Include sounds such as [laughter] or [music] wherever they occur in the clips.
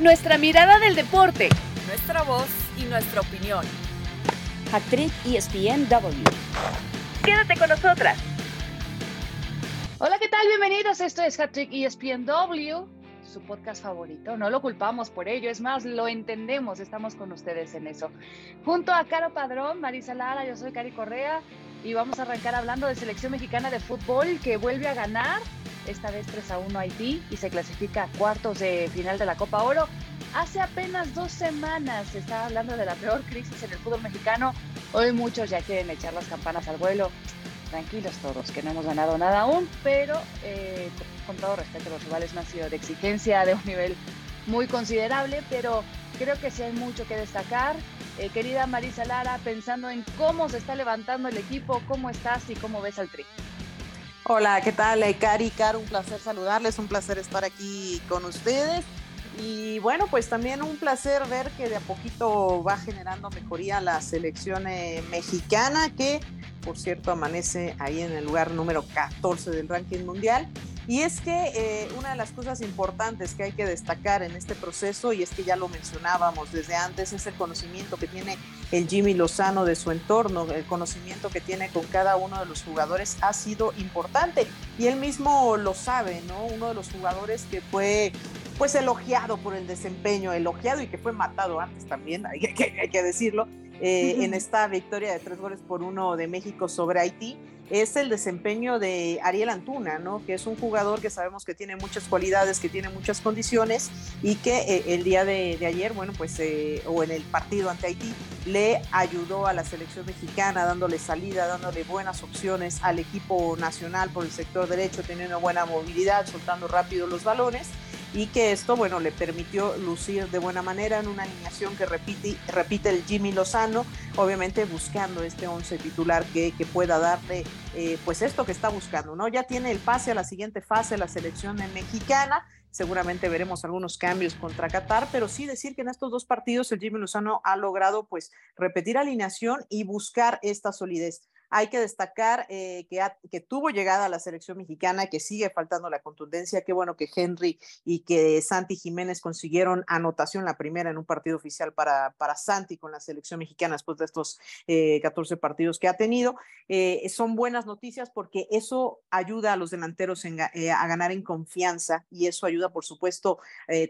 Nuestra mirada del deporte. Nuestra voz y nuestra opinión. Actriz ESPNW. Quédate con nosotras. Hola, ¿qué tal? Bienvenidos. Esto es Hattrick ESPNW, su podcast favorito. No lo culpamos por ello, es más, lo entendemos. Estamos con ustedes en eso. Junto a Caro Padrón, Marisa Lara, yo soy Cari Correa y vamos a arrancar hablando de selección mexicana de fútbol que vuelve a ganar esta vez 3 a 1 Haití y se clasifica a cuartos de final de la Copa Oro. Hace apenas dos semanas se estaba hablando de la peor crisis en el fútbol mexicano. Hoy muchos ya quieren echar las campanas al vuelo. Tranquilos todos, que no hemos ganado nada aún, pero eh, con todo respeto, los rivales no han sido de exigencia de un nivel muy considerable, pero creo que sí hay mucho que destacar. Eh, querida Marisa Lara, pensando en cómo se está levantando el equipo, ¿cómo estás y cómo ves al tri? Hola, ¿qué tal? Eh, Cari, Caro, un placer saludarles, un placer estar aquí con ustedes. Y bueno, pues también un placer ver que de a poquito va generando mejoría la selección eh, mexicana, que por cierto amanece ahí en el lugar número 14 del ranking mundial. Y es que eh, una de las cosas importantes que hay que destacar en este proceso, y es que ya lo mencionábamos desde antes, es el conocimiento que tiene el Jimmy Lozano de su entorno, el conocimiento que tiene con cada uno de los jugadores ha sido importante. Y él mismo lo sabe, ¿no? Uno de los jugadores que fue pues elogiado por el desempeño, elogiado y que fue matado antes también, [laughs] hay que, hay que decirlo, eh, en esta victoria de tres goles por uno de México sobre Haití es el desempeño de Ariel Antuna, ¿no? que es un jugador que sabemos que tiene muchas cualidades, que tiene muchas condiciones y que eh, el día de, ayer, bueno, pues, eh, o en el partido ante Haití, le ayudó a la selección mexicana, dándole salida, dándole buenas opciones al equipo nacional por el sector derecho, teniendo buena movilidad, soltando rápido los balones y que esto, bueno, le permitió lucir de buena manera en una alineación que repite, repite el Jimmy Lozano, obviamente buscando este once titular que, que pueda darle eh, pues esto que está buscando, ¿no? Ya tiene el pase a la siguiente fase, la selección mexicana, seguramente veremos algunos cambios contra Qatar, pero sí decir que en estos dos partidos el Jimmy Lozano ha logrado pues repetir alineación y buscar esta solidez. Hay que destacar eh, que, tuvo llegada a la selección mexicana, que sigue faltando la contundencia. Qué bueno que Henry y que Santi Jiménez consiguieron anotación la primera en un partido oficial para, para Santi con la selección mexicana después de estos 14 eh, partidos que ha tenido. Eh, son buenas noticias porque eso ayuda a los delanteros a ganar en confianza y eso ayuda, por supuesto,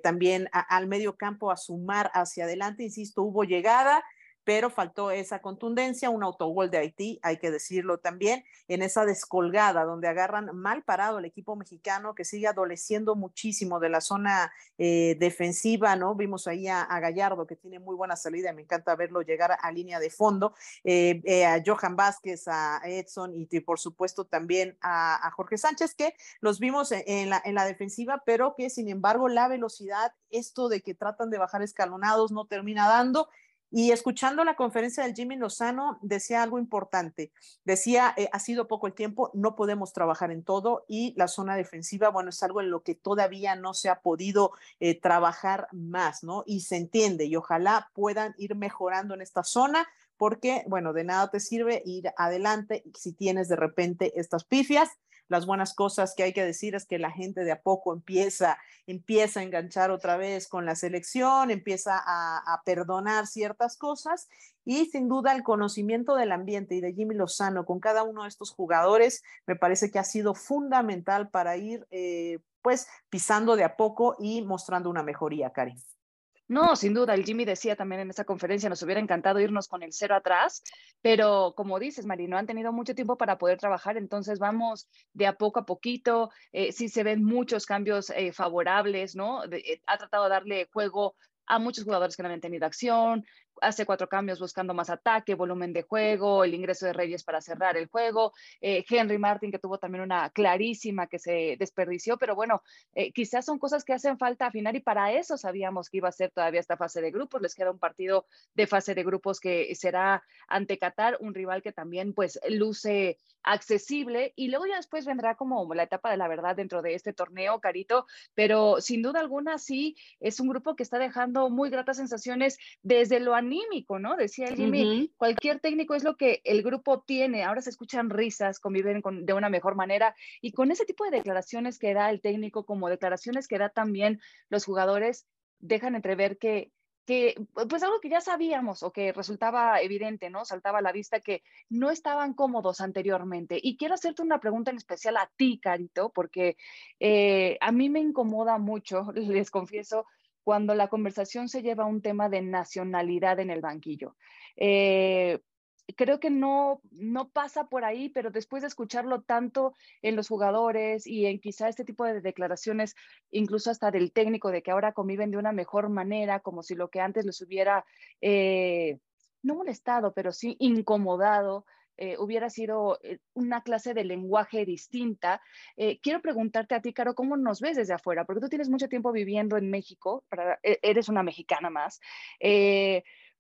también al medio campo a sumar hacia adelante. Insisto, hubo llegada pero faltó esa contundencia, un autogol de Haití, hay que decirlo también, en esa descolgada donde agarran mal parado el equipo mexicano que sigue adoleciendo muchísimo de la zona eh, defensiva, ¿no? Vimos ahí a, Gallardo que tiene muy buena salida, me encanta verlo llegar a, línea de fondo, eh, eh, a Johan Vázquez, a Edson y, por supuesto también a, Jorge Sánchez, que los vimos en la, en la defensiva, pero que sin embargo la velocidad, esto de que tratan de bajar escalonados no termina dando y escuchando la conferencia del Jimmy Lozano, decía algo importante. Decía, eh, ha sido poco el tiempo, no podemos trabajar en todo y la zona defensiva, bueno, es algo en lo que todavía no se ha podido eh, trabajar más, ¿no? Y se entiende y ojalá puedan ir mejorando en esta zona porque, bueno, de nada te sirve ir adelante si tienes de repente estas pifias las buenas cosas que hay que decir es que la gente de a poco empieza, empieza a enganchar otra vez con la selección, empieza a, perdonar ciertas cosas y sin duda el conocimiento del ambiente y de Jimmy Lozano con cada uno de estos jugadores me parece que ha sido fundamental para ir eh, pues pisando de a poco y mostrando una mejoría, Karin. No, sin duda, el Jimmy decía también en esa conferencia, nos hubiera encantado irnos con el cero atrás, pero como dices, Mari, no han tenido mucho tiempo para poder trabajar, entonces vamos de a poco a poquito, eh, sí se ven muchos cambios eh, favorables, ¿no? Eh, ha tratado de darle juego a muchos jugadores que no habían tenido acción, hace cuatro cambios buscando más ataque, volumen de juego, el ingreso de Reyes para cerrar el juego, eh, Henry Martin que tuvo también una clarísima que se desperdició, pero bueno, eh, quizás son cosas que hacen falta afinar y para eso sabíamos que iba a ser todavía esta fase de grupos, les queda un partido de fase de grupos que será ante Qatar, un rival que también pues luce accesible y luego ya después vendrá como la etapa de la verdad dentro de este torneo, Carito, pero sin duda alguna sí es un grupo que está dejando muy gratas sensaciones desde lo anímico, ¿no? Decía Jimmy, cualquier técnico es lo que el grupo tiene, ahora se escuchan risas, conviven de una mejor manera y con ese tipo de declaraciones que da el técnico como declaraciones que da también los jugadores, dejan entrever que, que, pues algo que ya sabíamos o que resultaba evidente, ¿no? Saltaba a la vista que no estaban cómodos anteriormente. Y quiero hacerte una pregunta en especial a ti, Carito, porque eh, a mí me incomoda mucho, [laughs] les confieso, cuando la conversación se lleva a un tema de nacionalidad en el banquillo. Eh, creo que no, no pasa por ahí, pero después de escucharlo tanto en los jugadores y en quizá este tipo de declaraciones, incluso hasta del técnico, de que ahora conviven de una mejor manera, como si lo que antes les hubiera, eh, no molestado, pero sí incomodado, eh, hubiera sido eh, una clase de lenguaje distinta. quiero preguntarte a ti, Caro, ¿cómo nos ves desde afuera? Porque tú tienes mucho tiempo viviendo en México, e, eres una mexicana más,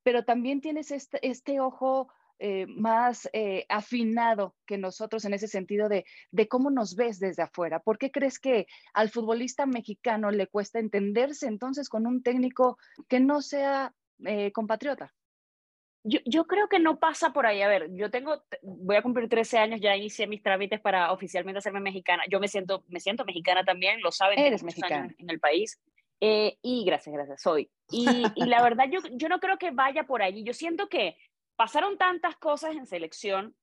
pero también tienes este, este ojo eh, más eh, afinado que nosotros en ese sentido de, cómo nos ves desde afuera. ¿Por qué crees que al futbolista mexicano le cuesta entenderse entonces con un técnico que no sea eh, compatriota? Yo, yo, creo que no pasa por ahí. A ver, yo tengo, voy a cumplir 13 años, ya inicié mis trámites para oficialmente hacerme mexicana. Yo me siento, me siento mexicana también, lo saben. Eres mexicana. En, el país. y gracias, gracias, soy. Y, y la verdad, yo, yo no creo que vaya por allí. Yo siento que pasaron tantas cosas en selección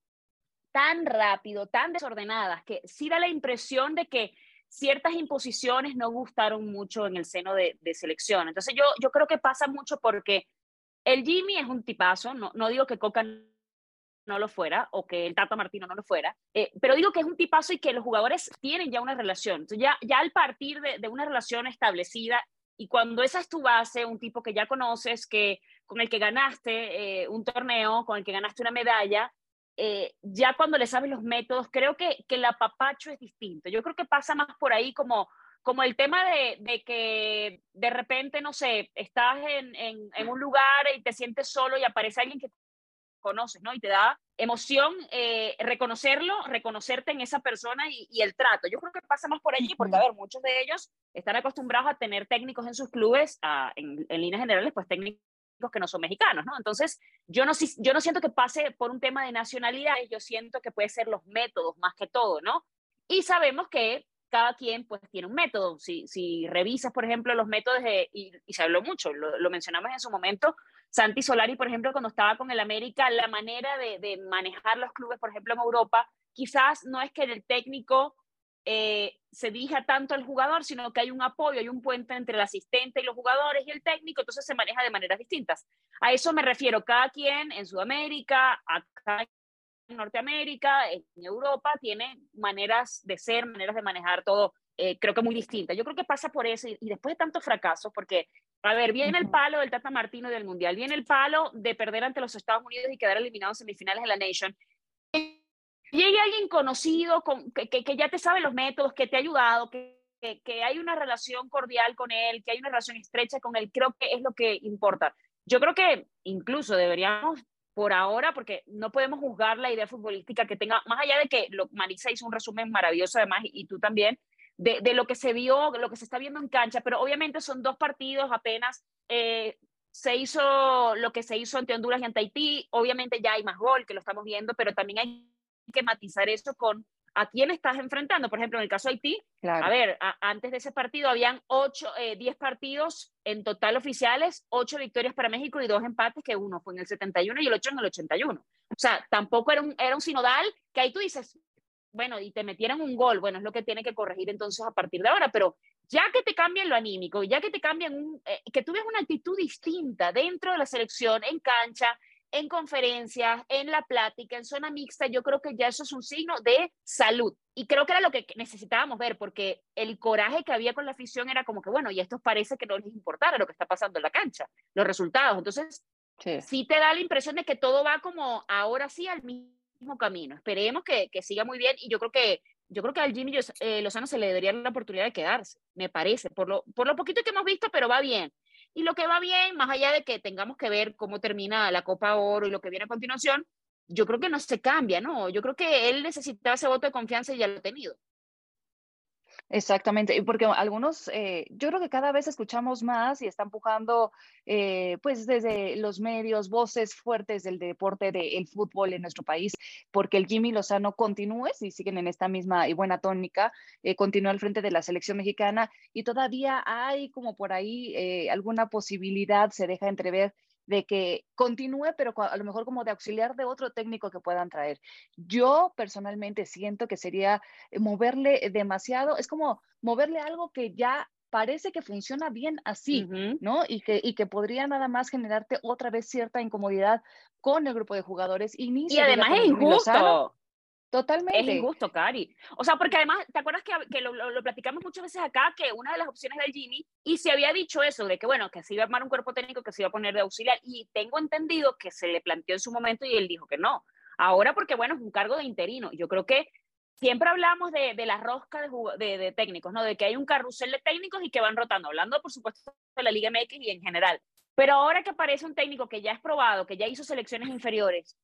tan rápido, tan desordenadas, que sí da la impresión de que ciertas imposiciones no gustaron mucho en el seno de, selección. Entonces yo, yo creo que pasa mucho porque el Jimmy es un tipazo, no, no digo que Coca no lo fuera o que el Tata Martino no lo fuera, eh, pero digo que es un tipazo y que los jugadores tienen ya una relación. Entonces ya, ya al partir de, de una relación establecida y cuando esa es tu base, un tipo que ya conoces, que con el que ganaste eh, un torneo, con el que ganaste una medalla, eh, ya cuando le sabes los métodos, creo que, que el apapacho es distinto. Yo creo que pasa más por ahí como, como el tema de, de que de repente, no sé, estás en, en, en, un lugar y te sientes solo y aparece alguien que conoces, ¿no? Y te da emoción eh, reconocerlo, reconocerte en esa persona y, y, el trato. Yo creo que pasa más por allí, porque, a ver, muchos de ellos están acostumbrados a tener técnicos en sus clubes, a, en, en líneas generales, pues técnicos que no son mexicanos, ¿no? Entonces, yo no, yo no siento que pase por un tema de nacionalidades, yo siento que puede ser los métodos más que todo, ¿no? Y sabemos que cada quien pues tiene un método. Si, si revisas, por ejemplo, los métodos, y, se habló mucho, lo, mencionamos en su momento, Santi Solari, por ejemplo, cuando estaba con el América, la manera de, de manejar los clubes, por ejemplo, en Europa, quizás no es que el técnico eh, se dirija tanto al jugador, sino que hay un apoyo, hay un puente entre el asistente y los jugadores y el técnico, entonces se maneja de maneras distintas. A eso me refiero, cada quien en Sudamérica, acá Norteamérica, en Europa, tiene maneras de ser, maneras de manejar todo, eh, creo que muy distintas. Yo creo que pasa por eso, y, después de tantos fracasos, porque, a ver, viene el palo del Tata Martino del Mundial, viene el palo de perder ante los Estados Unidos y quedar eliminado en semifinales de la Nation llegue alguien conocido con, que, que, ya te sabe los métodos, que te ha ayudado, que, que, hay una relación cordial con él, que hay una relación estrecha con él, creo que es lo que importa. Yo creo que incluso deberíamos, por ahora, porque no podemos juzgar la idea futbolística que tenga, más allá de que lo, Marisa hizo un resumen maravilloso además, y, tú también, de, lo que se vio, lo que se está viendo en cancha, pero obviamente son dos partidos apenas. Eh, se hizo lo que se hizo ante Honduras y ante Haití, obviamente ya hay más gol que lo estamos viendo, pero también hay que matizar eso con a quién estás enfrentando. Por ejemplo, en el caso de Haití, a ver, antes de ese partido habían 8, 10 eh, partidos en total oficiales, 8 victorias para México y 2 empates, que uno fue en el 71 y el 8 en el 81. O sea, tampoco era un, era un sinodal que ahí tú dices, bueno, y te metieran un gol, bueno, es lo que tiene que corregir entonces a partir de ahora, pero ya que te cambien lo anímico, ya que te cambian, eh, que tú una actitud distinta dentro de la selección, en cancha, en conferencias, en la plática, en zona mixta, yo creo que ya eso es un signo de salud. Y creo que era lo que necesitábamos ver, porque el coraje que había con la afición era como que, bueno, y esto parece que no les importara lo que está pasando en la cancha, los resultados. Entonces, sí, te da la impresión de que todo va como ahora sí al mismo camino. Esperemos que, que siga muy bien y yo creo que yo creo que al Jimmy eh, Lozano se le debería la oportunidad de quedarse, me parece, por lo, por lo poquito que hemos visto, pero va bien. Y lo que va bien, más allá de que tengamos que ver cómo termina la Copa Oro y lo que viene a continuación, yo creo que no se cambia, ¿no? Yo creo que él necesitaba ese voto de confianza y ya lo ha tenido. Exactamente, porque algunos, eh, yo creo que cada vez escuchamos más y está empujando, eh, pues desde los medios, voces fuertes del deporte del fútbol en nuestro país, porque el Jimmy Lozano continúe, si siguen en esta misma y buena tónica, eh, continúa al frente de la selección mexicana y todavía hay como por ahí alguna posibilidad, se deja entrever de que continúe, pero a lo mejor como de auxiliar de otro técnico que puedan traer. Yo personalmente siento que sería eh, moverle demasiado, es como moverle algo que ya parece que funciona bien así, ¿no? Y que, y que podría nada más generarte otra vez cierta incomodidad con el grupo de jugadores. Y, y además es injusto. Totalmente. Es injusto, Cari. O sea, porque además, ¿te acuerdas que, que lo, lo, platicamos muchas veces acá? Que una de las opciones del Jimmy, y se había dicho eso, de que bueno, que se iba a armar un cuerpo técnico que se iba a poner de auxiliar, y tengo entendido que se le planteó en su momento y él dijo que no. Ahora porque, bueno, es un cargo de interino. Yo creo que siempre hablamos de, de la rosca de, de, de, técnicos, ¿no? De que hay un carrusel de técnicos y que van rotando, hablando, por supuesto, de la Liga MX y en general. Pero ahora que aparece un técnico que ya es probado, que ya hizo selecciones inferiores,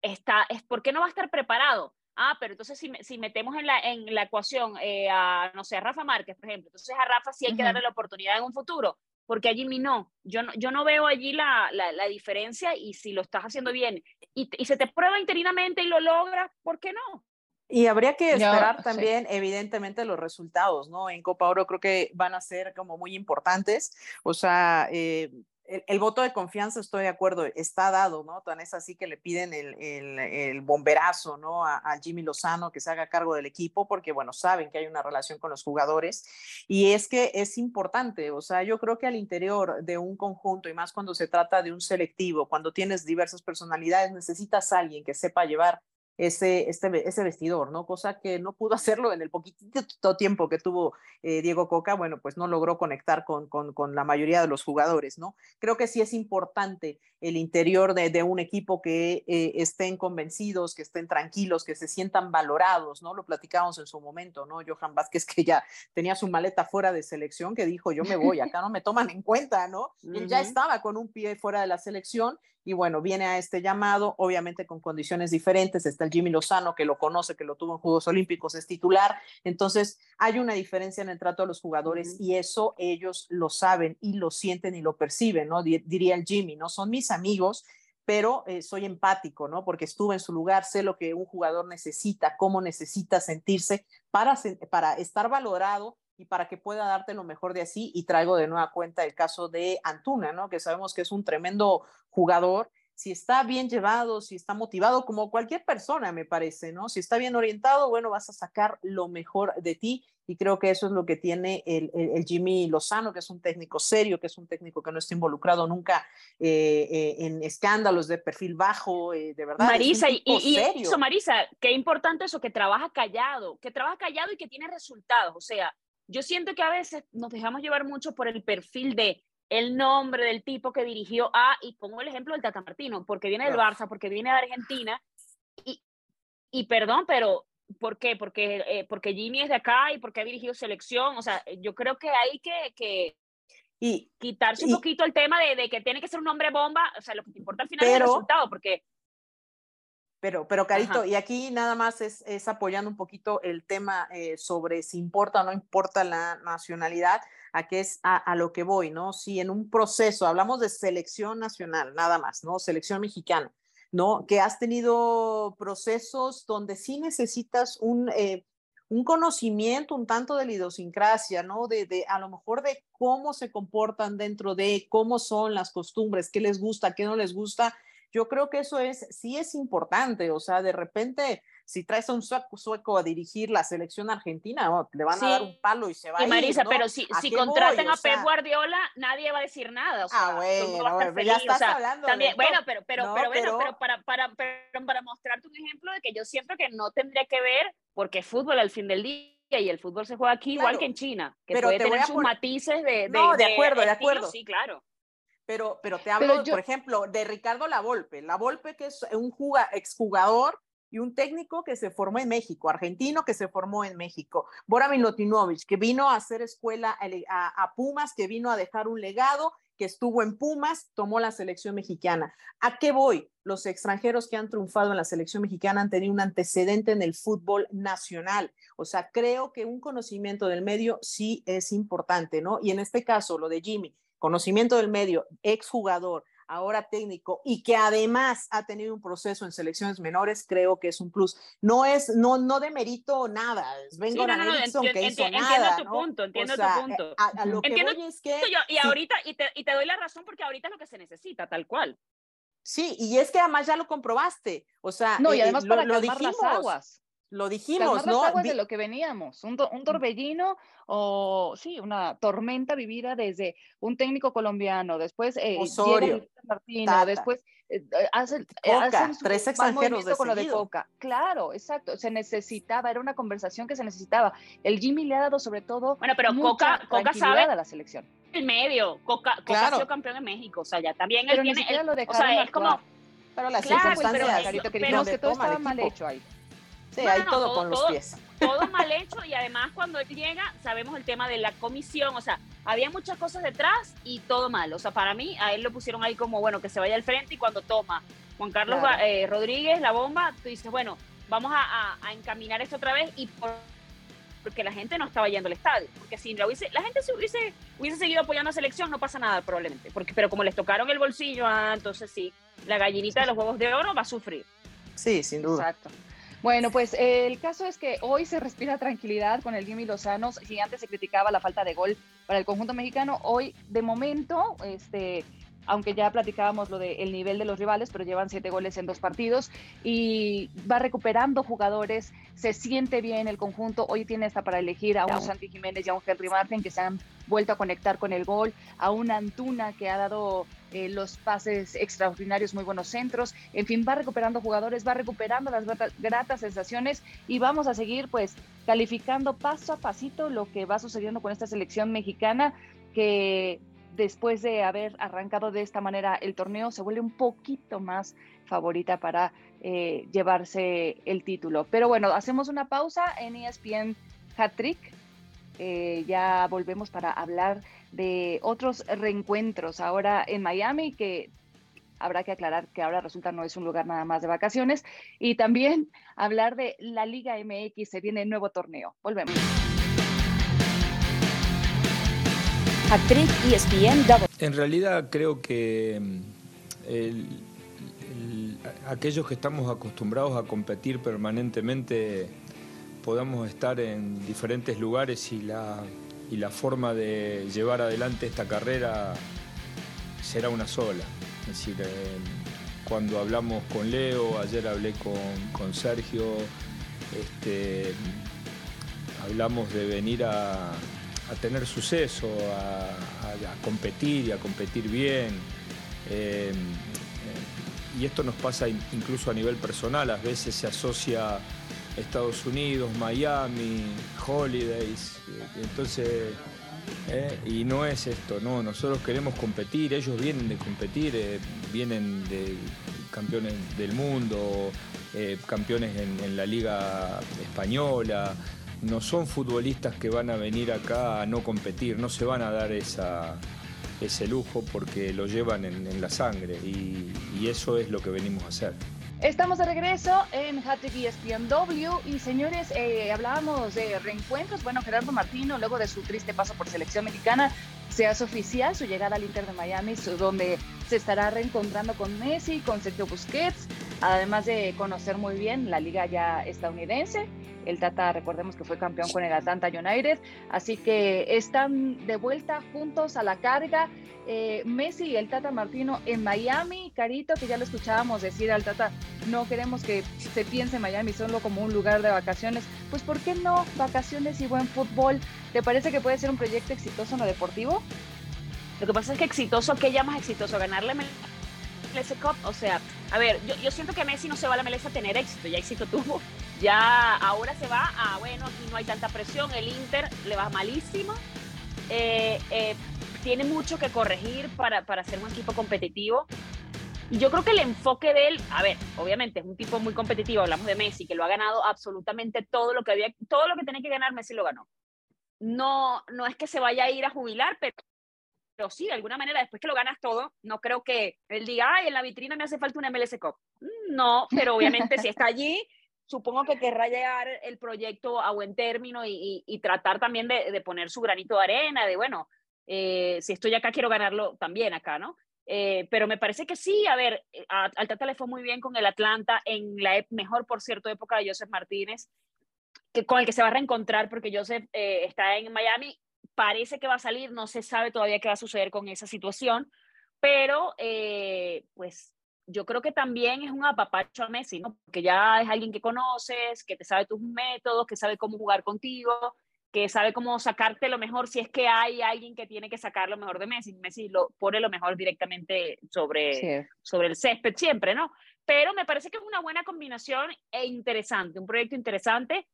está, es, ¿por qué no va a estar preparado? Ah, pero entonces si, si metemos en la, en la ecuación eh, a, no sé, a Rafa Márquez, por ejemplo, entonces a Rafa sí hay que darle la oportunidad en un futuro, porque a Jimmy no. Yo no, yo no veo allí la, la, la diferencia y si lo estás haciendo bien y, y, se te prueba interinamente y lo logras, ¿por qué no? Y habría que esperar también, sí. evidentemente, los resultados, ¿no? En Copa Oro creo que van a ser como muy importantes. O sea, eh, el, el, voto de confianza, estoy de acuerdo, está dado, ¿no? Tan es así que le piden el, el, el bomberazo, ¿no? A, Jimmy Lozano que se haga cargo del equipo, porque, bueno, saben que hay una relación con los jugadores. Y es que es importante, o sea, yo creo que al interior de un conjunto, y más cuando se trata de un selectivo, cuando tienes diversas personalidades, necesitas alguien que sepa llevar ese, este, ese vestidor, ¿no? Cosa que no pudo [laughs] hacerlo en el poquitito tiempo que tuvo eh, Diego Coca, bueno, pues no logró conectar con, con, con, la mayoría de los jugadores, ¿no? Creo que sí es importante el interior de, de un equipo que eh, estén convencidos, que estén tranquilos, que se sientan valorados, ¿no? Lo platicábamos en su momento, ¿no? Johan Vázquez, que ya tenía su maleta fuera de selección, que dijo, yo me voy, acá no me toman en cuenta, ¿no? Uh -huh. Él ya estaba con un pie fuera de la selección y bueno, viene a este llamado, obviamente con condiciones diferentes, está el Jimmy Lozano, que lo conoce, que lo tuvo en Juegos Olímpicos, es titular, entonces hay una diferencia en el trato a los jugadores y eso ellos lo saben y lo sienten y lo perciben, ¿no? Diría el Jimmy, ¿no? Son mis amigos, pero eh, soy empático, ¿no? Porque estuve en su lugar, sé lo que un jugador necesita, cómo necesita sentirse para, para estar valorado y para que pueda darte lo mejor de así. Y traigo de nueva cuenta el caso de Antuna, ¿no? Que sabemos que es un tremendo jugador. Si está bien llevado, si está motivado, como cualquier persona, me parece, ¿no? Si está bien orientado, bueno, vas a sacar lo mejor de ti. Y creo que eso es lo que tiene el, el, el Jimmy Lozano, que es un técnico serio, que es un técnico que no está involucrado nunca eh, eh, en escándalos de perfil bajo, eh, de verdad. Marisa, y, y, eso, Marisa, qué importante eso, que trabaja callado, que trabaja callado y que tiene resultados. O sea, yo siento que a veces nos dejamos llevar mucho por el perfil de el nombre del tipo que dirigió a, y pongo el ejemplo del Tata Martino, porque viene del Barça, porque viene de Argentina, y, y perdón, pero ¿por qué? Porque, eh, porque Jimmy es de acá y porque ha dirigido selección, o sea, yo creo que hay que, que y, quitarse un poquito el tema de, de, que tiene que ser un hombre bomba, o sea, lo que te importa al final pero, es el resultado, porque pero, pero Carito, Ajá. y aquí nada más es, es, apoyando un poquito el tema eh, sobre si importa o no importa la nacionalidad, a qué es a, a, lo que voy, ¿no? Si en un proceso, hablamos de selección nacional, nada más, ¿no? Selección mexicana, ¿no? Que has tenido procesos donde sí necesitas un, eh, un conocimiento un tanto de la idiosincrasia, ¿no? De, de, a lo mejor de cómo se comportan dentro de, cómo son las costumbres, qué les gusta, qué no les gusta, yo creo que eso es, sí es importante, o sea, de repente, si traes a un sueco, sueco a dirigir la selección argentina, oh, le van sí. a dar un palo y se va y a ir, Marisa, ¿no? pero si, si contratan a Pep Guardiola, nadie va a decir nada, o sea, ah, bueno, bueno ya estás o sea, hablando también, bueno, pero, pero, no, pero, pero, bueno, pero para, para, pero para mostrarte un ejemplo de que yo siento que no tendría que ver, porque es fútbol al fin del día, y el fútbol se juega aquí claro, igual que en China, que puede tener sus matices de, de, no, de, acuerdo, de, de acuerdo. sí, claro pero, pero te hablo, pero yo... por ejemplo, de Ricardo Lavolpe. Lavolpe, que es un juga, exjugador y un técnico que se formó en México, argentino que se formó en México. Bora Milutinovic, que vino a hacer escuela a, a, Pumas, que vino a dejar un legado que estuvo en Pumas, tomó la selección mexicana. ¿A qué voy? Los extranjeros que han triunfado en la selección mexicana han tenido un antecedente en el fútbol nacional. O sea, creo que un conocimiento del medio sí es importante, ¿no? Y en este caso, lo de Jimmy, conocimiento del medio, exjugador, ahora técnico y que además ha tenido un proceso en selecciones menores, creo que es un plus. No es, no, no demerito nada. Vengo sí, no, no, no, enti que enti hizo entiendo nada, tu ¿no? punto, entiendo o sea, tu punto. A, a lo que entiendo voy es que... Yo, y sí. ahorita, y te, y te doy la razón porque ahorita es lo que se necesita, tal cual. Sí, y es que además ya lo comprobaste. O sea, No, y eh, además lo, para lo calmar dijimos. las aguas. Lo dijimos, Calmar ¿no? las aguas de lo que veníamos, un, to- un torbellino o sí, una tormenta vivida desde un técnico colombiano, después eh, Osorio, Martino, Tata. después eh, eh, hacen, eh, Coca, hacen su tres extranjeros de con lo de. Coca. Claro, exacto, se necesitaba, era una conversación que se necesitaba. El Jimmy le ha dado sobre todo Bueno, pero mucha Coca, Coca sabe a la selección. el medio. Coca, Coca Claro. ha sido campeón en México. O sea, ya también Pero él tiene. el- lo o sea, es como. actuar. pero las Claro, pues, pero circunstancias eso- Carito, que pero- que todo estaba mal equipo. hecho ahí. Sí, No, ahí no, no, todo todo- con los todo- pies. todo mal [laughs] hecho y además cuando él llega sabemos el tema de la comisión, o sea, había muchas cosas detrás y todo mal, o sea, para mí a él lo pusieron ahí como, bueno, que se vaya al frente y cuando toma Juan Carlos Claro. Eh, Rodríguez la bomba, tú dices, bueno, vamos a, a- a encaminar esto otra vez y por- porque la gente no estaba yendo al estadio, porque si la, hubiese, la gente se hubiese, hubiese seguido apoyando a la selección, no pasa nada probablemente, porque, pero como les tocaron el bolsillo, ah, entonces sí, la gallinita de los huevos de oro va a sufrir. Sí, sin duda. Exacto. Bueno, pues el caso es que hoy se respira tranquilidad con el Jimmy Lozano. Si antes se criticaba la falta de gol para el conjunto mexicano, hoy de momento, este, aunque ya platicábamos lo del nivel de los rivales, pero llevan siete goles en dos partidos y va recuperando jugadores, se siente bien el conjunto. Hoy tiene hasta para elegir a un Santi Jiménez y a un Henry Martin que se han vuelto a conectar con el gol, a un Antuna que ha dado eh, los pases extraordinarios, muy buenos centros. En fin, va recuperando jugadores, va recuperando las grata- gratas sensaciones y vamos a seguir pues calificando paso a pasito lo que va sucediendo con esta selección mexicana que después de haber arrancado de esta manera el torneo se vuelve un poquito más favorita para eh, llevarse el título. Pero bueno, hacemos una pausa en ESPN Hat Trick. Eh, ya volvemos para hablar de otros reencuentros ahora en Miami, que habrá que aclarar que ahora resulta no es un lugar nada más de vacaciones, y también hablar de la Liga MX, se viene el nuevo torneo. Volvemos. Double. En realidad creo que mm, el- el- a- aquellos que estamos acostumbrados a competir permanentemente podamos estar en diferentes lugares y la, y la forma de llevar adelante esta carrera será una sola. Es decir, eh, cuando hablamos con Leo, ayer hablé con, con Sergio, este, hablamos de venir a, a tener suceso, a, competir y a competir bien. Eh, y esto nos pasa in- incluso a nivel personal, a veces se asocia Estados Unidos, Miami, Holidays, eh, entonces, eh, y no es esto, no, nosotros queremos competir, ellos vienen de competir, eh, vienen de campeones del mundo, eh, campeones en, la liga española, no son futbolistas que van a venir acá a no competir, no se van a dar esa, ese lujo porque lo llevan en, la sangre y eso es lo que venimos a hacer. Estamos de regreso en Hattrick ESPN W y señores, eh, hablábamos de reencuentros. Bueno, Gerardo Martino, luego de su triste paso por selección mexicana, se hace oficial su llegada al Inter de Miami, donde se estará reencontrando con Messi, con Sergio Busquets, además de conocer muy bien la liga ya estadounidense. El Tata, recordemos que fue campeón con el Atlanta United, así que están de vuelta juntos a la carga. Eh, Messi y el Tata Martino en Miami, Carito, que ya lo escuchábamos decir al Tata, no queremos que se piense en Miami solo como un lugar de vacaciones. Pues ¿por qué no? Vacaciones y buen fútbol. ¿Te parece que puede ser un proyecto exitoso en lo deportivo? Lo que pasa es que exitoso, ¿qué llamas exitoso? Ganarle MLS Cup, o sea, a ver, yo, siento que Messi no se va a la MLS a tener éxito, ya éxito tuvo, ya ahora se va a, bueno, aquí no hay tanta presión, el Inter le va malísimo, eh, eh, tiene mucho que corregir para, para ser un equipo competitivo. Y yo creo que el enfoque de él, a ver, obviamente es un tipo muy competitivo, hablamos de Messi, que lo ha ganado absolutamente todo lo que había, todo lo que tenía que ganar, Messi lo ganó. No, no es que se vaya a ir a jubilar, pero sí, de alguna manera, después que lo ganas todo, no creo que él diga, ay, en la vitrina me hace falta una MLS Cup. No, pero obviamente si está allí, supongo que querrá llegar el proyecto a buen término y, tratar también de, poner su granito de arena, de bueno, eh, si estoy acá, quiero ganarlo también acá, ¿no? Eh, pero me parece que sí, a ver, al Tata le fue muy bien con el Atlanta en la mejor, por cierto, época de Joseph Martínez, que, con el que se va a reencontrar porque Joseph eh, está en Miami, parece que va a salir, no se sabe todavía qué va a suceder con esa situación, pero pues yo creo que también es un apapacho a Messi, ¿no? Porque ya es alguien que conoces, que te sabe tus métodos, que sabe cómo jugar contigo, que sabe cómo sacarte lo mejor si es que hay alguien que tiene que sacar lo mejor de Messi. Messi lo pone lo mejor directamente sobre, sobre el césped siempre, ¿no? Pero me parece que es una buena combinación e interesante, un proyecto interesante.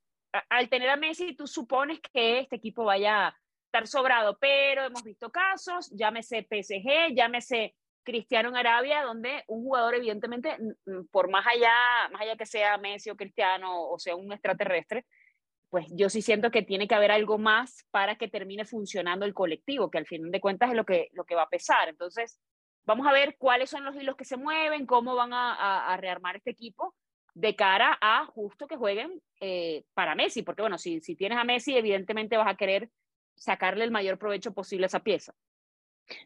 Al tener a Messi, tú supones que este equipo vaya a estar sobrado, pero hemos visto casos, llámese PSG, llámese Cristiano en Arabia, donde un jugador evidentemente, por más allá, más allá que sea Messi o Cristiano o sea un extraterrestre, pues yo sí siento que tiene que haber algo más para que termine funcionando el colectivo, que al fin de cuentas es lo que, lo que va a pesar. Entonces, vamos a ver cuáles son los hilos que se mueven, cómo van a, rearmar este equipo de cara a justo que jueguen eh, para Messi, porque bueno, si, si tienes a Messi, evidentemente vas a querer sacarle el mayor provecho posible a esa pieza.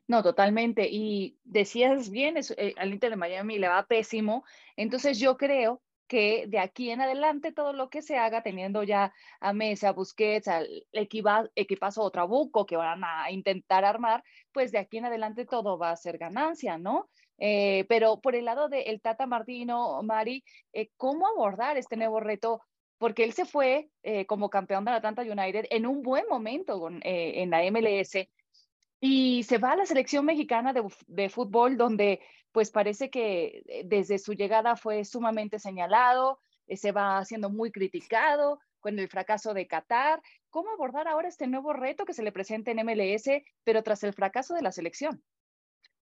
No, totalmente. Y decías bien, eh, al Inter de Miami le va pésimo. Entonces yo creo que de aquí en adelante todo lo que se haga, teniendo ya a Mesa, Busquets, al equipa, equipazo Trabuco que van a intentar armar, pues de aquí en adelante todo va a ser ganancia, ¿no? Eh, pero por el lado del Tata Martino, Mari, eh, ¿cómo abordar este nuevo reto? Porque él se fue como campeón de la Atlanta United en un buen momento en la MLS, y se va a la selección mexicana de, fútbol, donde pues parece que eh, desde su llegada fue sumamente señalado, eh, se va siendo muy criticado con el fracaso de Qatar. ¿Cómo abordar ahora este nuevo reto que se le presenta en MLS, pero tras el fracaso de la selección?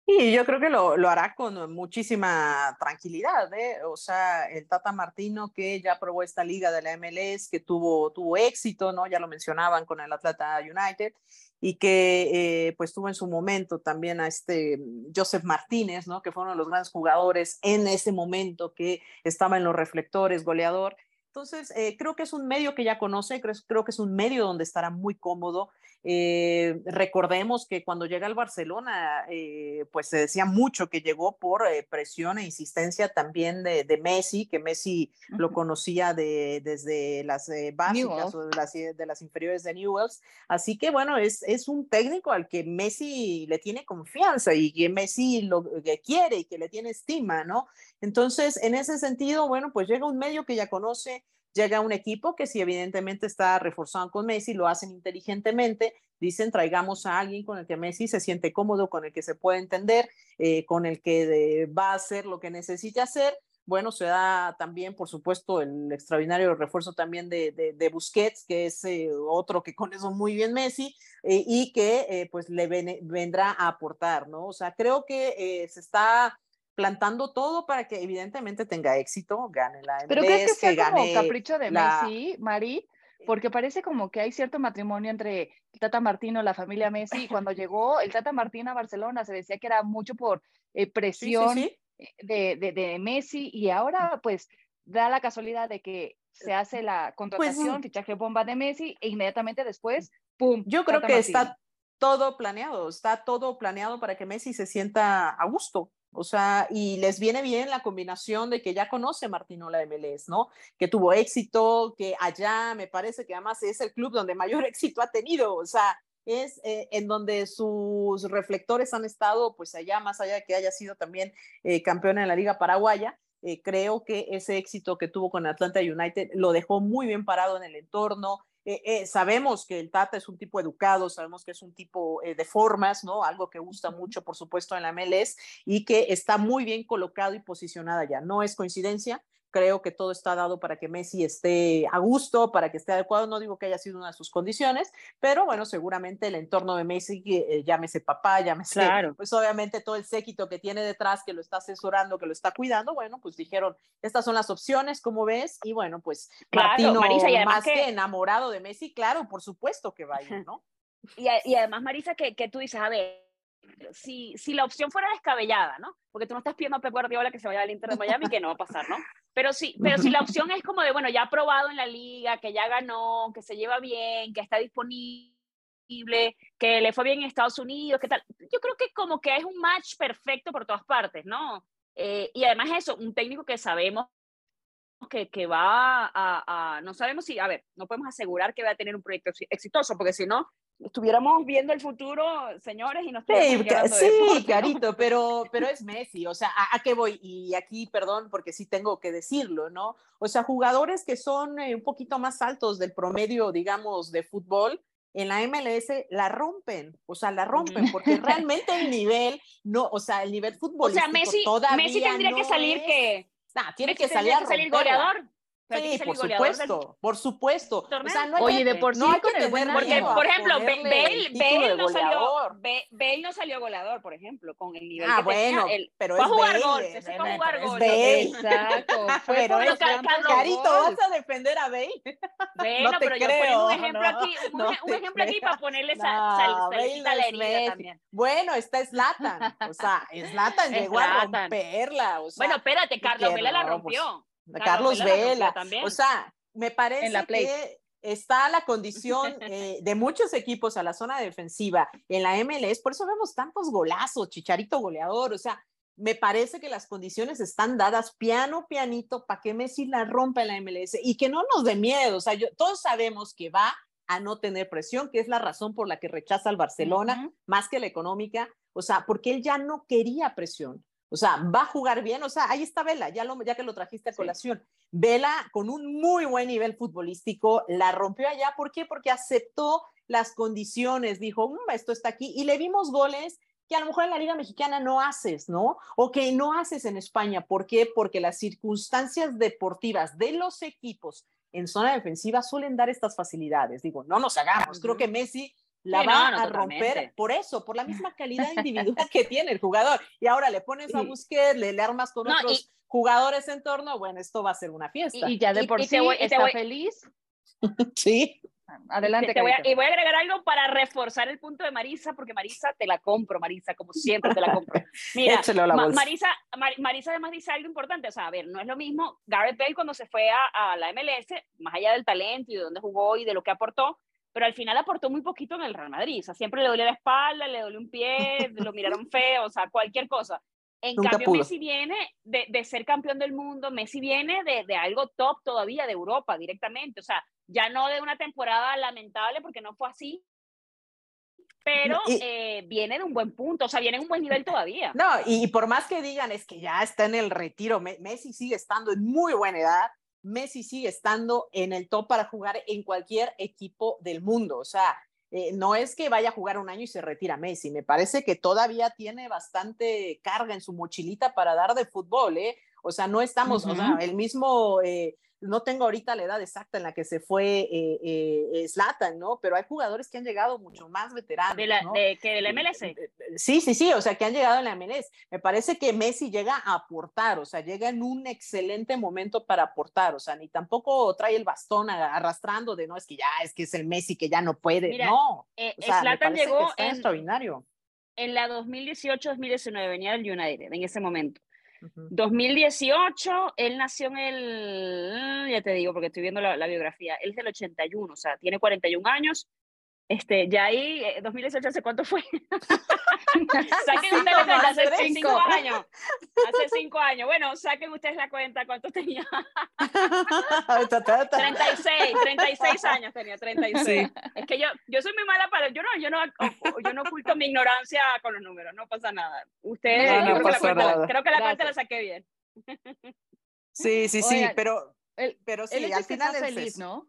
Y yo creo que lo, hará con muchísima tranquilidad, ¿eh? O sea, el Tata Martino que ya probó esta liga de la MLS, que tuvo, tuvo éxito, ¿no? Ya lo mencionaban con el Atlanta United y que eh, pues tuvo en su momento también a este Joseph Martínez, ¿no? Que fue uno de los grandes jugadores en ese momento que estaba en los reflectores, goleador. Entonces, eh, creo que es un medio que ya conoce, creo, creo, que es un medio donde estará muy cómodo. Eh, recordemos que cuando llega al Barcelona, eh, pues se decía mucho que llegó por presión e insistencia también de, de Messi, que Messi lo conocía de, desde las básicas o de las, de las, inferiores de Newells. Así que bueno, es, es un técnico al que Messi le tiene confianza y que Messi lo que quiere y que le tiene estima, ¿no? Entonces, en ese sentido, bueno, pues llega un medio que ya conoce llega un equipo que si evidentemente está reforzado con Messi, lo hacen inteligentemente, dicen traigamos a alguien con el que Messi se siente cómodo, con el que se puede entender, eh, con el que va a hacer lo que necesite hacer. Bueno, se da también, por supuesto, el extraordinario refuerzo también de, de, Busquets, que es eh, otro que con eso muy bien Messi, eh, y que pues le vendrá a aportar, ¿no? O sea, creo que se está plantando todo para que evidentemente tenga éxito, gane la Pero crees que sea como capricho de Messi, Mari, porque parece como que hay cierto matrimonio entre el Tata Martino, la familia Messi. [laughs] Cuando llegó el Tata Martino a Barcelona se decía que era mucho por eh, presión eh, De, de, de, Messi y ahora pues da la casualidad de que se hace la pues, contratación, fichaje bomba de Messi e inmediatamente después, ¡pum! Yo creo que está todo planeado, está todo planeado para que Messi se sienta a gusto. O sea, y les viene bien la combinación de que ya conoce Martinola MLS, ¿no? Que tuvo éxito, que allá me parece que además es el club donde mayor [laughs] éxito ha tenido, o sea, es eh, en donde sus reflectores han estado, pues allá, más allá de que haya sido también eh, campeón en la Liga Paraguaya. Eh, creo que ese éxito que tuvo con Atlanta United lo dejó muy bien parado en el entorno, eh, eh, sabemos que el Tata es un tipo educado, sabemos que es un tipo eh, de formas, ¿no? Algo que gusta mucho, por supuesto, en la MLS y que está muy bien colocado y posicionada ya. No es coincidencia, creo que todo está dado para que Messi esté a gusto, para que esté adecuado. No digo que haya sido una de sus condiciones, pero bueno, seguramente el entorno de Messi, eh, llámese papá, llámese, claro. pues obviamente todo el séquito que tiene detrás, que lo está asesorando, que lo está cuidando, bueno, pues dijeron, estas son las opciones, ¿cómo ves? Y bueno, pues Martino, más que... enamorado de Messi, claro, por supuesto que va a ir, [laughs] ¿no? Y, y además, Marisa, que, que tú dices, a ver, si, si la opción fuera descabellada, ¿no? Porque tú no estás pidiendo a Pep Guardiola que se vaya al Inter de [laughs] Miami, que no va a pasar, ¿no? Pero sí, pero si la opción es como de, bueno, ya ha probado en la liga, que ya ganó, que se lleva bien, que está disponible, que le fue bien en Estados Unidos, ¿qué tal? Yo creo que como que es un match perfecto por todas partes, ¿no? Eh, y además eso, un técnico que sabemos que, que va a, a, no sabemos si, a ver, no podemos asegurar que va a tener un proyecto exitoso, porque si no, estuviéramos viendo el futuro, señores, y nos Sí, sí [laughs] Carito, pero, pero es Messi, o sea, ¿a, ¿a, qué voy? Y aquí, perdón, porque sí tengo que decirlo, ¿no? O sea, jugadores que son eh, un poquito más altos del promedio, digamos, de fútbol, en la MLS la rompen, o sea, la rompen, porque [laughs] realmente el nivel, no, o sea, el nivel futbolístico o sea, Messi, todavía Messi tendría no que salir es, que... Nah, tiene Messi que salir que salir goleador. Pero Sí, que por supuesto, por supuesto. Sea, no Oye, que- de por sí, no hay con que el buen Porque, por ejemplo, Bale, Bale no salió, Bale no salió goleador, por ejemplo, con el nivel Ah, que bueno, tenía. pero fue es a jugar Bale, gol, se fue a jugar pero es gol. Bale. Exacto. [laughs] Fue Pero por es Carito, gol. ¿vas a defender a Bale? Bueno, No te pero yo creo, pongo un ejemplo no, aquí, un, no ejemplo aquí para ponerle salsita a la herida también. Bueno, está Zlatan, o sea, [laughs] Zlatan Es llegó a romperla, Bueno, espérate, Carlos Vela la rompió. Carlos rompió Vela, también. o sea, me parece que está la condición eh, de muchos equipos a la zona defensiva en la MLS, por eso vemos tantos golazos, Chicharito goleador, o sea, me parece que las condiciones están dadas piano, pianito, para que Messi la rompa en la MLS y que no nos dé miedo, o sea, yo, todos sabemos que va a no tener presión, que es la razón por la que rechaza al Barcelona, más que la económica, o sea, porque él ya no quería presión. O sea, va a jugar bien, o sea, ahí está Vela, ya, lo, ya que lo trajiste a Sí. colación. Vela con un muy buen nivel futbolístico, la rompió allá, ¿por qué? Porque aceptó las condiciones, dijo, "Mm, esto está aquí, y le vimos goles que a lo mejor en la Liga Mexicana no haces, ¿no? O que no haces en España. ¿Por qué? Porque las circunstancias deportivas de los equipos en zona defensiva suelen dar estas facilidades. Digo, no nos hagamos, creo que Messi la Sí, va no, no, a romper totalmente. por eso, por la [laughs] misma calidad individual que tiene el jugador. Y ahora le pones a Busquets, le, le armas con No, otros y- jugadores en torno, bueno, esto va a ser una fiesta. Y ya de por y te sí voy- y te está voy- feliz. [laughs] sí. Adelante, Te voy a- Carito. y voy a agregar algo para reforzar el punto de Marisa, porque Marisa te la compro, Marisa, como siempre te la compro. [laughs] Mira, Échelo a la Ma-. Marisa, Mar- Marisa además dice algo importante, o sea, a ver, no es lo mismo Gareth Bale cuando se fue a, a la MLS, más allá del talento y de dónde jugó y de lo que aportó, pero al final aportó muy poquito en el Real Madrid, o sea, siempre le dolió la espalda, le dolió un pie, lo miraron feo, o sea, cualquier cosa. En Nunca cambio, pudo. Messi viene de, de ser campeón del mundo, Messi viene de, de algo top todavía, de Europa directamente, o sea, ya no de una temporada lamentable porque no fue así, pero Y- eh, viene de un buen punto, o sea, viene en un buen nivel todavía. No, y, por más que digan es que ya está en el retiro, Me- Messi sigue estando en muy buena edad, Messi sigue estando en el top para jugar en cualquier equipo del mundo. O sea, eh, no es que vaya a jugar un año y se retira Messi, me parece que todavía tiene bastante carga en su mochilita para dar de fútbol, ¿eh? O sea, no estamos, o sea, el mismo, eh, no tengo ahorita la edad exacta en la que se fue eh, eh, Zlatan, ¿no? Pero hay jugadores que han llegado mucho más veteranos, De la, ¿no? de, que del MLS. Sí, sí, sí, o sea, que han llegado en la MLS. Me parece que Messi llega a aportar, o sea, llega en un excelente momento para aportar, o sea, ni tampoco trae el bastón arrastrando de no, es que ya, es que es el Messi que ya no puede, Mira, no. Eh, O sea, me parece que llegó está en, extraordinario. en la 2018-2019, venía del United en ese momento. Ujú. 2018, él nació en el, ya te digo, porque estoy viendo la, la biografía, él es del 81, o sea, tiene 41 años. Este, ya ahí, eh, 2018, ¿hace cuánto fue? [laughs] saquen Cinco ustedes la cuenta, más hace tres. cinco años. Hace cinco años. Bueno, saquen ustedes la cuenta, ¿cuánto tenía? 36, 36 años tenía, 36. Es que yo, yo soy muy mala para, yo no, yo no, yo no oculto mi ignorancia con los números, no pasa nada. Ustedes, No, creo, que la pasa cuenta, nada. creo que la cuenta la saqué bien. Sí, sí, sí, Oigan, pero, El, pero el sí, hecho al que final está es feliz, eso. ¿no?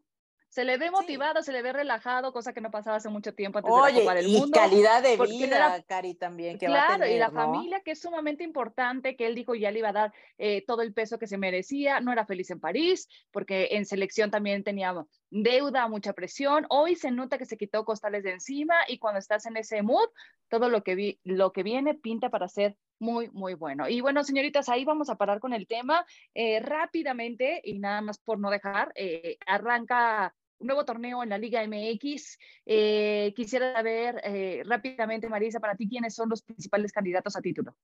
Se le ve Sí. motivado, se le ve relajado, cosa que no pasaba hace mucho tiempo antes de la Oye, Copa del y Mundo. calidad de vida, la- Cari, también, que va a Claro, tener, y la ¿no? familia que es sumamente importante, que él dijo ya le iba a dar eh, todo el peso que se merecía, no era feliz en París, porque en selección también tenía deuda, mucha presión, hoy se nota que se quitó costales de encima y cuando estás en ese mood, todo lo que, vi, lo que viene pinta para ser muy, muy bueno. Y bueno, señoritas, ahí vamos a parar con el tema eh, rápidamente y nada más por no dejar, eh, arranca un nuevo torneo en la Liga MX. Eh, quisiera saber eh, rápidamente, Marisa, para ti, ¿quiénes son los principales candidatos a título?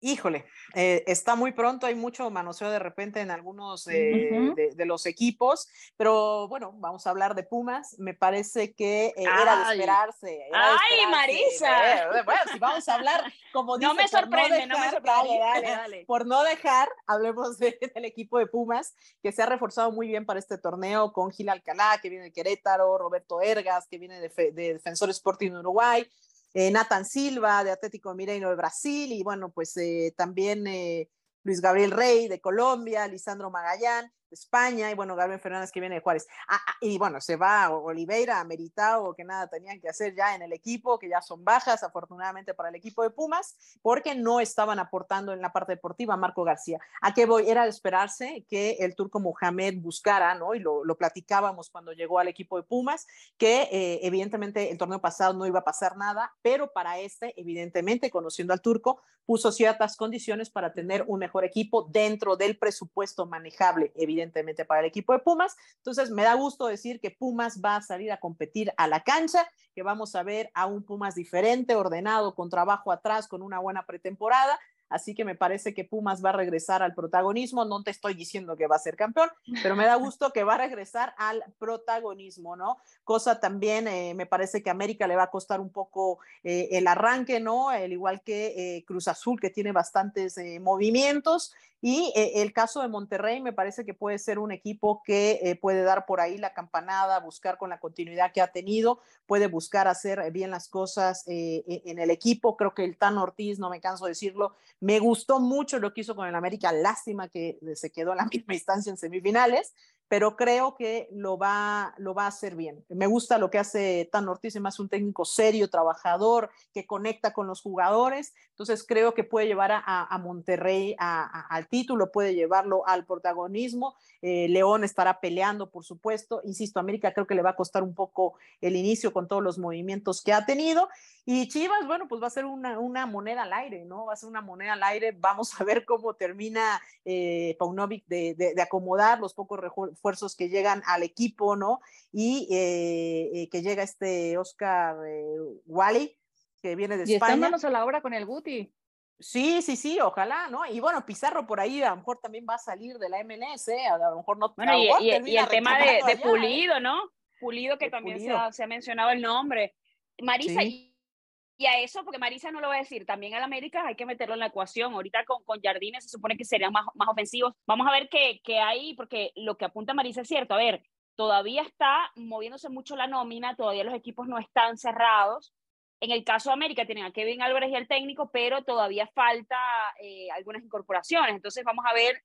Híjole, eh, está muy pronto, hay mucho manoseo de repente en algunos de, los equipos, pero bueno, vamos a hablar de Pumas. Me parece que era de esperarse. ¡Ay, Marisa! bueno, si vamos a hablar, como dice, no me sorprende, no me sorprende. Dale, [laughs] dale, Por no dejar, hablemos [laughs] del equipo de Pumas, que se ha reforzado muy bien para este torneo con Gil Alcalá, que viene de Querétaro, Roberto Ergas, que viene de, de Defensor Sporting Uruguay. Eh, Nathan Silva de Atlético Mineiro de Brasil y bueno, pues eh, también eh, Luis Gabriel Rey de Colombia, Lisandro Magallán, España, y bueno, Gabriel Fernández que viene de Juárez. Ah, ah, y bueno, se va Oliveira, Meritao, que nada tenían que hacer ya en el equipo, que ya son bajas, afortunadamente para el equipo de Pumas, porque no estaban aportando en la parte deportiva Marco García. ¿A qué voy? Era de esperarse que el turco Mohamed buscara, ¿no? Y lo, platicábamos cuando llegó al equipo de Pumas, que eh, evidentemente el torneo pasado no iba a pasar nada, pero para este, evidentemente, conociendo al turco, puso ciertas condiciones para tener un mejor equipo dentro del presupuesto manejable, evidentemente evidentemente para el equipo de Pumas. Entonces, me da gusto decir que Pumas va a salir a competir a la cancha, que vamos a ver a un Pumas diferente, ordenado, con trabajo atrás, con una buena pretemporada. Así que me parece que Pumas va a regresar al protagonismo. No te estoy diciendo que va a ser campeón, pero me da [laughs] gusto que va a regresar al protagonismo, ¿no? Cosa también, eh, me parece que a América le va a costar un poco eh, el arranque, ¿no? El igual que eh, Cruz Azul, que tiene bastantes movimientos. Y el caso de Monterrey me parece que puede ser un equipo que puede dar por ahí la campanada, buscar con la continuidad que ha tenido, puede buscar hacer bien las cosas e, en el equipo. Creo que el Tan Ortiz, no me canso de decirlo, me gustó mucho lo que hizo con el América, lástima que se quedó en la misma instancia en semifinales, pero creo que lo va, lo va a hacer bien. Me gusta lo que hace Tan Ortiz, es más un técnico serio, trabajador, que conecta con los jugadores. Entonces creo que puede llevar a, Monterrey al título, puede llevarlo al protagonismo. Eh, León estará peleando, por supuesto. Insisto, América creo que le va a costar un poco el inicio con todos los movimientos que ha tenido. Y Chivas, bueno, pues va a ser una, moneda al aire, ¿no? Va a ser una moneda al aire. Vamos a ver cómo termina eh, Paunovic de, de acomodar los pocos esfuerzos que llegan al equipo, ¿no? Y eh, eh, que llega este Oscar eh, Wally, que viene de España. Y estamos a la obra con el Guti. Sí, sí, sí, ojalá, ¿no? Y bueno, Pizarro por ahí a lo mejor también va a salir de la MLS, a lo mejor no. Bueno, y, el tema de, Pulido, ¿no? Pulido, que también Se, ha, mencionado el nombre. Marisa, y, a eso, porque Marisa no lo va a decir, también al América hay que meterlo en la ecuación. Ahorita con, con Jardines se supone que serían más, más ofensivos. Vamos a ver qué, qué hay, porque lo que apunta Marisa es cierto. A ver, todavía está moviéndose mucho la nómina, todavía los equipos no están cerrados. En el caso de América tienen a Kevin Álvarez y el técnico, pero todavía falta eh, algunas incorporaciones. Entonces vamos a ver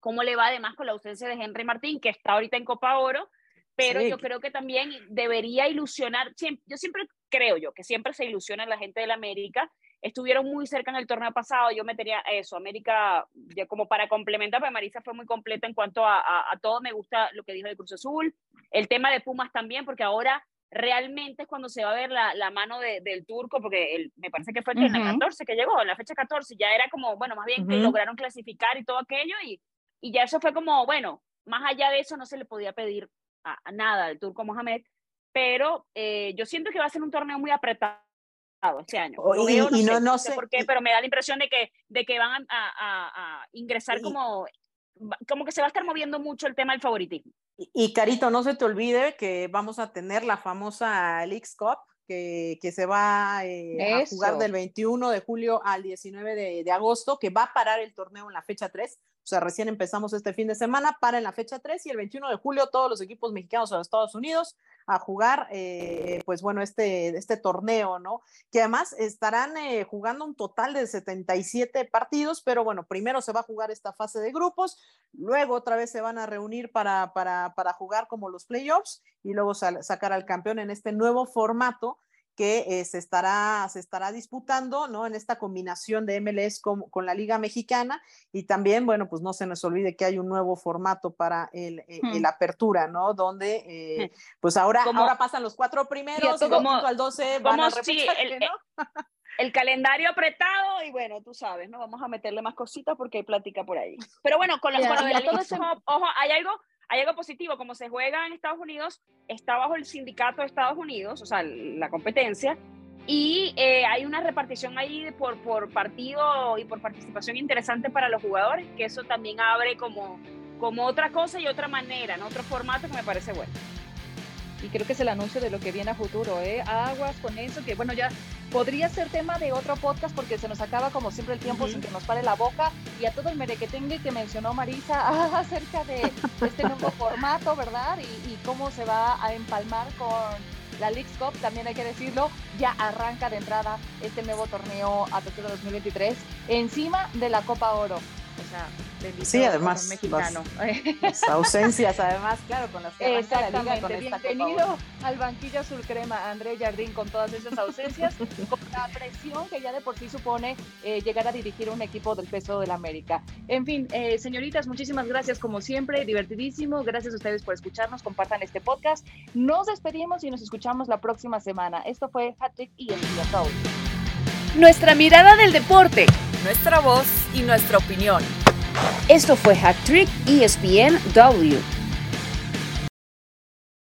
cómo le va además con la ausencia de Henry Martín, que está ahorita en Copa Oro, pero yo creo que también debería ilusionar, yo siempre creo yo que siempre se ilusiona la gente del América estuvieron muy cerca en el torneo pasado, yo metería eso, América, ya como para complementar, porque Marisa fue muy completa en cuanto a, a, todo, me gusta lo que dijo de Cruz Azul, el tema de Pumas también, porque ahora realmente es cuando se va a ver la, la mano de, del turco, porque me parece que fue en la 14 que llegó, en la fecha 14, ya era como, bueno, más bien que lograron clasificar y todo aquello, y, y ya eso fue como, bueno, más allá de eso no se le podía pedir a, nada al turco Mohamed, pero eh, yo siento que va a ser un torneo muy apretado este año. y, no, sé, por qué, pero me da la impresión de que, de que van a, ingresar como, como que se va a estar moviendo mucho el tema del favoritismo. Y, Carito, no se te olvide que vamos a tener la famosa Leagues Cup, que, que, se va eh, a jugar del 21 de julio al 19 de, de, agosto, que va a parar el torneo en la fecha 3. O sea, recién empezamos este fin de semana, para en la fecha 3 y el 21 de julio todos los equipos mexicanos a los Estados Unidos a jugar, eh, pues bueno, este, este torneo, ¿no? Que además estarán eh, jugando un total de 77 partidos, pero bueno, primero se va a jugar esta fase de grupos, luego otra vez se van a reunir para, para, para jugar como los playoffs y luego sacar al campeón en este nuevo formato que eh, se, estará, se estará disputando, ¿no? En esta combinación de MLS con, con, la Liga Mexicana y también, bueno, pues no se nos olvide que hay un nuevo formato para el, eh, hmm. apertura, ¿no? Donde, eh, pues ahora, ahora pasan los cuatro primeros como, al 12 van a repetir, el, el calendario apretado y bueno, tú sabes, ¿no? Vamos a meterle más cositas porque hay plática por ahí. Pero bueno, con, los, con del ojo, hay algo, hay algo positivo, como se juega en Estados Unidos, está bajo el sindicato de Estados Unidos, o sea, la competencia, y eh, hay una repartición ahí por, por partido y por participación interesante para los jugadores, que eso también abre como, como otra cosa y otra manera, ¿no? otro formato que me parece bueno y creo que es el anuncio de lo que viene a futuro, ¿eh? Aguas con eso, que bueno, ya podría ser tema de otro podcast porque se nos acaba como siempre el tiempo sin que nos pare la boca y a todo el merequetengue que mencionó Marisa [laughs] acerca de este nuevo [laughs] formato, ¿verdad? Y, y, cómo se va a empalmar con la League Cup, también hay que decirlo, ya arranca de entrada este nuevo torneo a Tokio 2023 encima de la Copa Oro. O sea, sí, además, mexicano. Las, ausencias, además, claro, con las que arranca la liga con esta Bienvenido al banquillo azul crema, André Jardín, con todas esas ausencias, con la presión que ya de por sí supone eh, llegar a dirigir un equipo del peso del América. En fin, eh, señoritas, muchísimas gracias como siempre, divertidísimo. Gracias a ustedes por escucharnos, compartan este podcast. Nos despedimos y nos escuchamos la próxima semana. Esto fue Hattrick y el Show. Nuestra mirada del deporte. Nuestra voz y nuestra opinión. Esto fue Hat Trick ESPN W.